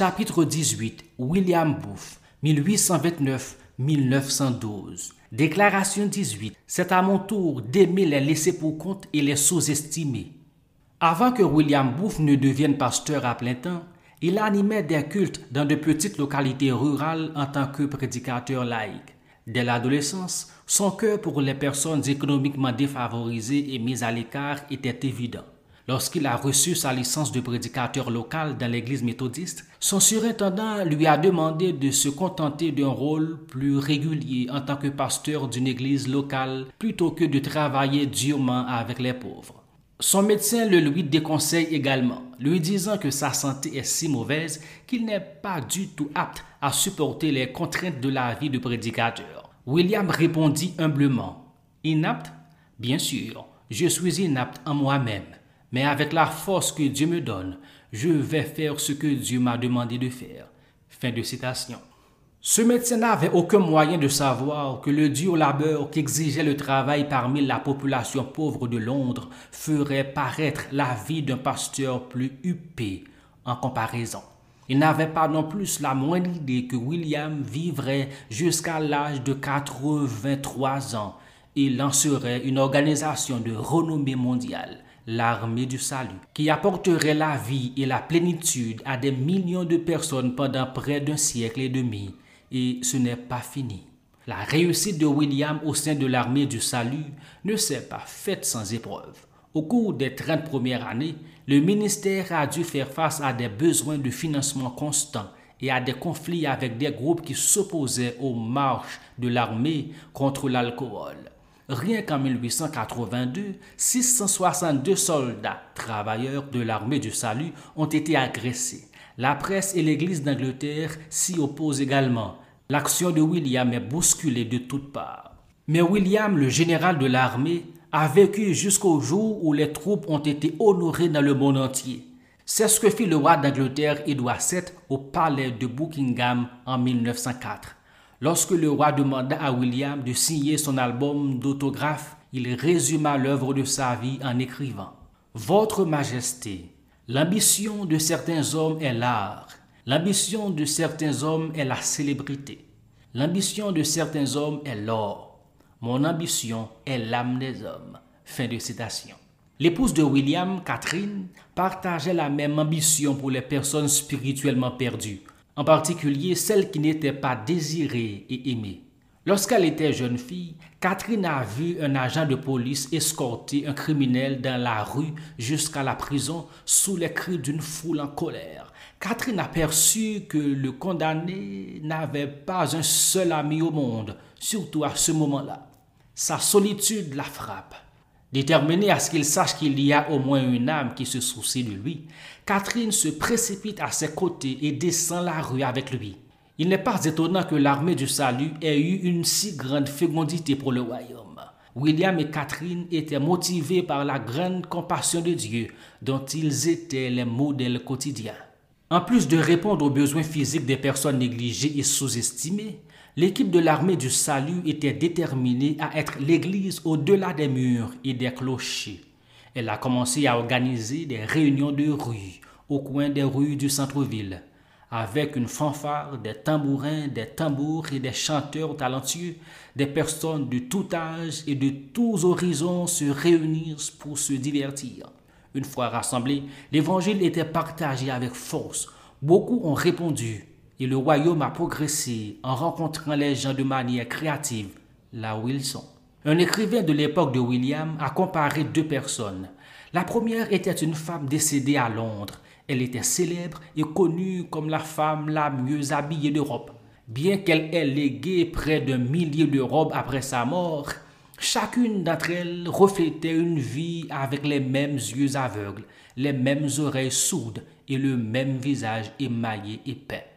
Chapitre 18 William Booth 1829-1912 Déclaration 18 C'est à mon tour d'aimer les laisser pour compte et les sous-estimer. Avant que William Booth ne devienne pasteur à plein temps, il animait des cultes dans de petites localités rurales en tant que prédicateur laïque. Dès l'adolescence, son cœur pour les personnes économiquement défavorisées et mises à l'écart était évident. Lorsqu'il a reçu sa licence de prédicateur local dans l'église méthodiste, son surintendant lui a demandé de se contenter d'un rôle plus régulier en tant que pasteur d'une église locale plutôt que de travailler durement avec les pauvres. Son médecin le lui déconseille également, lui disant que sa santé est si mauvaise qu'il n'est pas du tout apte à supporter les contraintes de la vie de prédicateur. William répondit humblement Inapte? Bien sûr, je suis inapte en moi-même, mais avec la force que Dieu me donne, je vais faire ce que Dieu m'a demandé de faire. Fin de citation. Ce médecin n'avait aucun moyen de savoir que le dur labeur qu'exigeait le travail parmi la population pauvre de Londres ferait paraître la vie d'un pasteur plus huppé en comparaison. Il n'avait pas non plus la moindre idée que William vivrait jusqu'à l'âge de 83 ans et lancerait une organisation de renommée mondiale, l'armée du salut, qui apporterait la vie et la plénitude à des millions de personnes pendant près d'un siècle et demi et ce n'est pas fini. La réussite de William au sein de l'armée du salut ne s'est pas faite sans épreuve. Au cours des 30 premières années, le ministère a dû faire face à des besoins de financement constants et à des conflits avec des groupes qui s'opposaient aux marches de l'armée contre l'alcool. Rien qu'en 1882, 662 soldats travailleurs de l'armée du salut ont été agressés. La presse et l'Église d'Angleterre s'y opposent également. L'action de William est bousculée de toutes parts. Mais William, le général de l'armée, a vécu jusqu'au jour où les troupes ont été honorées dans le monde entier. C'est ce que fit le roi d'Angleterre Édouard VII au palais de Buckingham en 1904. Lorsque le roi demanda à William de signer son album d'autographe, il résuma l'œuvre de sa vie en écrivant Votre Majesté, L'ambition de certains hommes est l'art. L'ambition de certains hommes est la célébrité. L'ambition de certains hommes est l'or. Mon ambition est l'âme des hommes. Fin de citation. L'épouse de William, Catherine, partageait la même ambition pour les personnes spirituellement perdues, en particulier celles qui n'étaient pas désirées et aimées. Lorsqu'elle était jeune fille, Catherine a vu un agent de police escorter un criminel dans la rue jusqu'à la prison sous les cris d'une foule en colère. Catherine aperçut que le condamné n'avait pas un seul ami au monde, surtout à ce moment-là. Sa solitude la frappe. Déterminée à ce qu'il sache qu'il y a au moins une âme qui se soucie de lui, Catherine se précipite à ses côtés et descend la rue avec lui. Il n'est pas étonnant que l'armée du salut ait eu une si grande fécondité pour le royaume. William et Catherine étaient motivés par la grande compassion de Dieu dont ils étaient les modèles quotidiens. En plus de répondre aux besoins physiques des personnes négligées et sous-estimées, l'équipe de l'armée du salut était déterminée à être l'Église au-delà des murs et des clochers. Elle a commencé à organiser des réunions de rue au coin des rues du centre-ville avec une fanfare, des tambourins, des tambours et des chanteurs talentueux, des personnes de tout âge et de tous horizons se réunissent pour se divertir. Une fois rassemblés, l'évangile était partagé avec force. Beaucoup ont répondu et le royaume a progressé en rencontrant les gens de manière créative là où ils sont. Un écrivain de l'époque de William a comparé deux personnes. La première était une femme décédée à Londres elle était célèbre et connue comme la femme la mieux habillée d'Europe. Bien qu'elle ait légué près d'un millier de robes après sa mort, chacune d'entre elles reflétait une vie avec les mêmes yeux aveugles, les mêmes oreilles sourdes et le même visage émaillé et peint.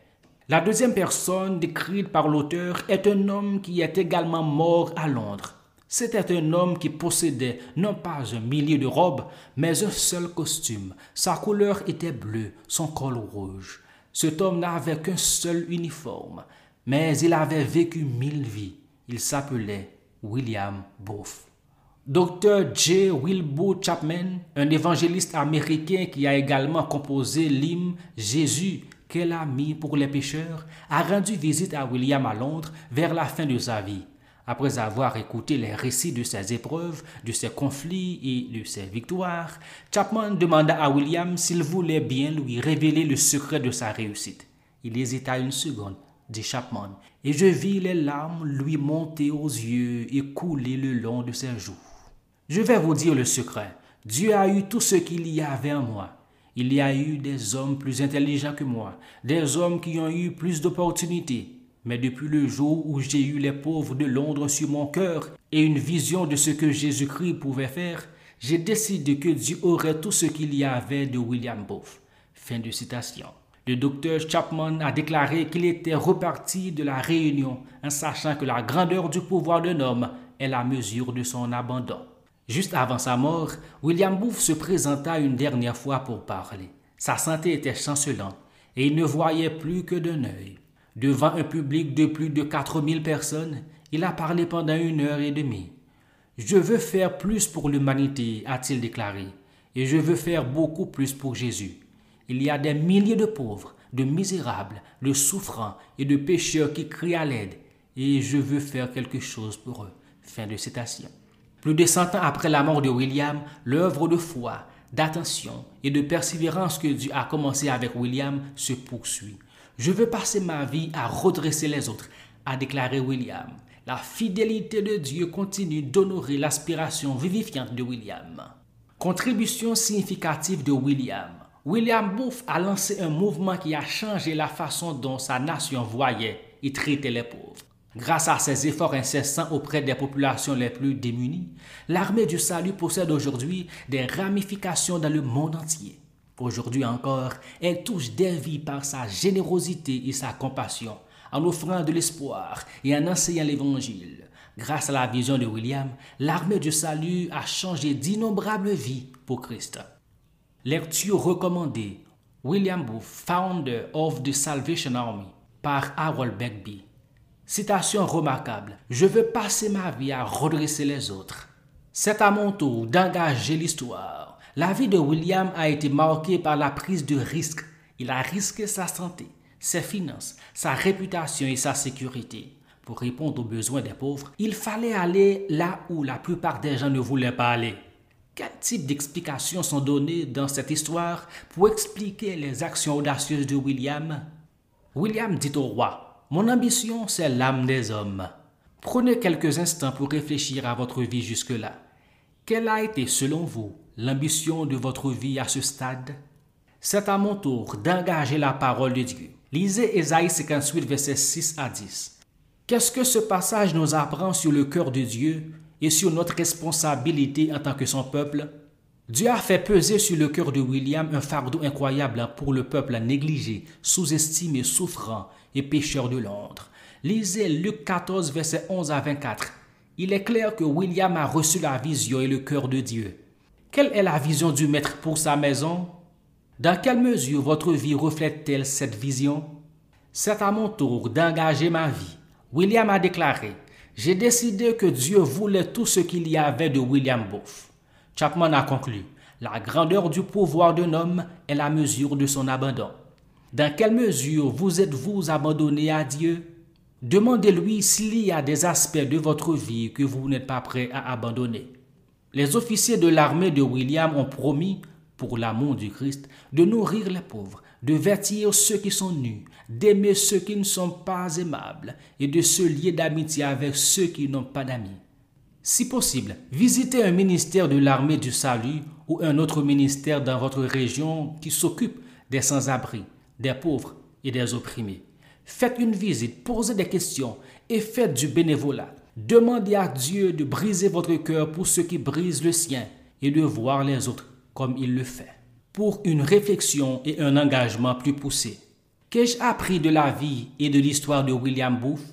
La deuxième personne décrite par l'auteur est un homme qui est également mort à Londres. C'était un homme qui possédait non pas un millier de robes, mais un seul costume. Sa couleur était bleue, son col rouge. Cet homme n'avait qu'un seul uniforme, mais il avait vécu mille vies. Il s'appelait William Booth. Dr. J. Wilbur Chapman, un évangéliste américain qui a également composé l'hymne Jésus qu'elle a mis pour les pécheurs, a rendu visite à William à Londres vers la fin de sa vie. Après avoir écouté les récits de ses épreuves, de ses conflits et de ses victoires, Chapman demanda à William s'il voulait bien lui révéler le secret de sa réussite. Il hésita une seconde, dit Chapman, et je vis les larmes lui monter aux yeux et couler le long de ses joues. Je vais vous dire le secret. Dieu a eu tout ce qu'il y avait en moi. Il y a eu des hommes plus intelligents que moi, des hommes qui ont eu plus d'opportunités. Mais depuis le jour où j'ai eu les pauvres de Londres sur mon cœur et une vision de ce que Jésus-Christ pouvait faire, j'ai décidé que Dieu aurait tout ce qu'il y avait de William Booth. Fin de citation. Le docteur Chapman a déclaré qu'il était reparti de la réunion en sachant que la grandeur du pouvoir d'un homme est la mesure de son abandon. Juste avant sa mort, William Booth se présenta une dernière fois pour parler. Sa santé était chancelante et il ne voyait plus que d'un œil. Devant un public de plus de 4000 personnes, il a parlé pendant une heure et demie. Je veux faire plus pour l'humanité, a-t-il déclaré, et je veux faire beaucoup plus pour Jésus. Il y a des milliers de pauvres, de misérables, de souffrants et de pécheurs qui crient à l'aide, et je veux faire quelque chose pour eux. Fin de citation. Plus de cent ans après la mort de William, l'œuvre de foi, d'attention et de persévérance que Dieu a commencé avec William se poursuit. Je veux passer ma vie à redresser les autres, a déclaré William. La fidélité de Dieu continue d'honorer l'aspiration vivifiante de William. Contribution significative de William. William Booth a lancé un mouvement qui a changé la façon dont sa nation voyait et traitait les pauvres. Grâce à ses efforts incessants auprès des populations les plus démunies, l'armée du salut possède aujourd'hui des ramifications dans le monde entier. Aujourd'hui encore, elle touche des vies par sa générosité et sa compassion, en offrant de l'espoir et en enseignant l'Évangile. Grâce à la vision de William, l'armée du salut a changé d'innombrables vies pour Christ. Lecture recommandée William Booth, Founder of the Salvation Army, par Harold Begbie. Citation remarquable. Je veux passer ma vie à redresser les autres. C'est à mon tour d'engager l'histoire la vie de William a été marquée par la prise de risques. Il a risqué sa santé, ses finances, sa réputation et sa sécurité. Pour répondre aux besoins des pauvres, il fallait aller là où la plupart des gens ne voulaient pas aller. Quel type d'explications sont données dans cette histoire pour expliquer les actions audacieuses de William? William dit au roi, Mon ambition, c'est l'âme des hommes. Prenez quelques instants pour réfléchir à votre vie jusque-là. Quelle a été, selon vous, l'ambition de votre vie à ce stade? C'est à mon tour d'engager la parole de Dieu. Lisez Ésaïe 58, versets 6 à 10. Qu'est-ce que ce passage nous apprend sur le cœur de Dieu et sur notre responsabilité en tant que son peuple? Dieu a fait peser sur le cœur de William un fardeau incroyable pour le peuple négligé, sous-estimé, souffrant et pécheur de Londres. Lisez Luc 14, versets 11 à 24. Il est clair que William a reçu la vision et le cœur de Dieu. Quelle est la vision du maître pour sa maison? Dans quelle mesure votre vie reflète-t-elle cette vision? C'est à mon tour d'engager ma vie. William a déclaré, J'ai décidé que Dieu voulait tout ce qu'il y avait de William Booth. Chapman a conclu, La grandeur du pouvoir d'un homme est la mesure de son abandon. Dans quelle mesure vous êtes-vous abandonné à Dieu? Demandez-lui s'il y a des aspects de votre vie que vous n'êtes pas prêt à abandonner. Les officiers de l'armée de William ont promis, pour l'amour du Christ, de nourrir les pauvres, de vêtir ceux qui sont nus, d'aimer ceux qui ne sont pas aimables et de se lier d'amitié avec ceux qui n'ont pas d'amis. Si possible, visitez un ministère de l'armée du salut ou un autre ministère dans votre région qui s'occupe des sans-abri, des pauvres et des opprimés. Faites une visite, posez des questions et faites du bénévolat. Demandez à Dieu de briser votre cœur pour ceux qui brisent le sien et de voir les autres comme il le fait. Pour une réflexion et un engagement plus poussé. Qu'ai-je appris de la vie et de l'histoire de William Booth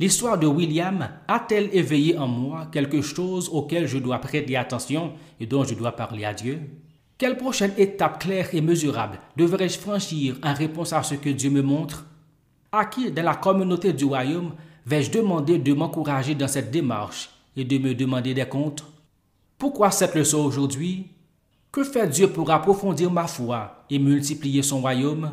L'histoire de William a-t-elle éveillé en moi quelque chose auquel je dois prêter attention et dont je dois parler à Dieu? Quelle prochaine étape claire et mesurable devrais-je franchir en réponse à ce que Dieu me montre? À qui dans la communauté du royaume vais-je demander de m'encourager dans cette démarche et de me demander des comptes? Pourquoi cette leçon aujourd'hui? Que fait Dieu pour approfondir ma foi et multiplier son royaume?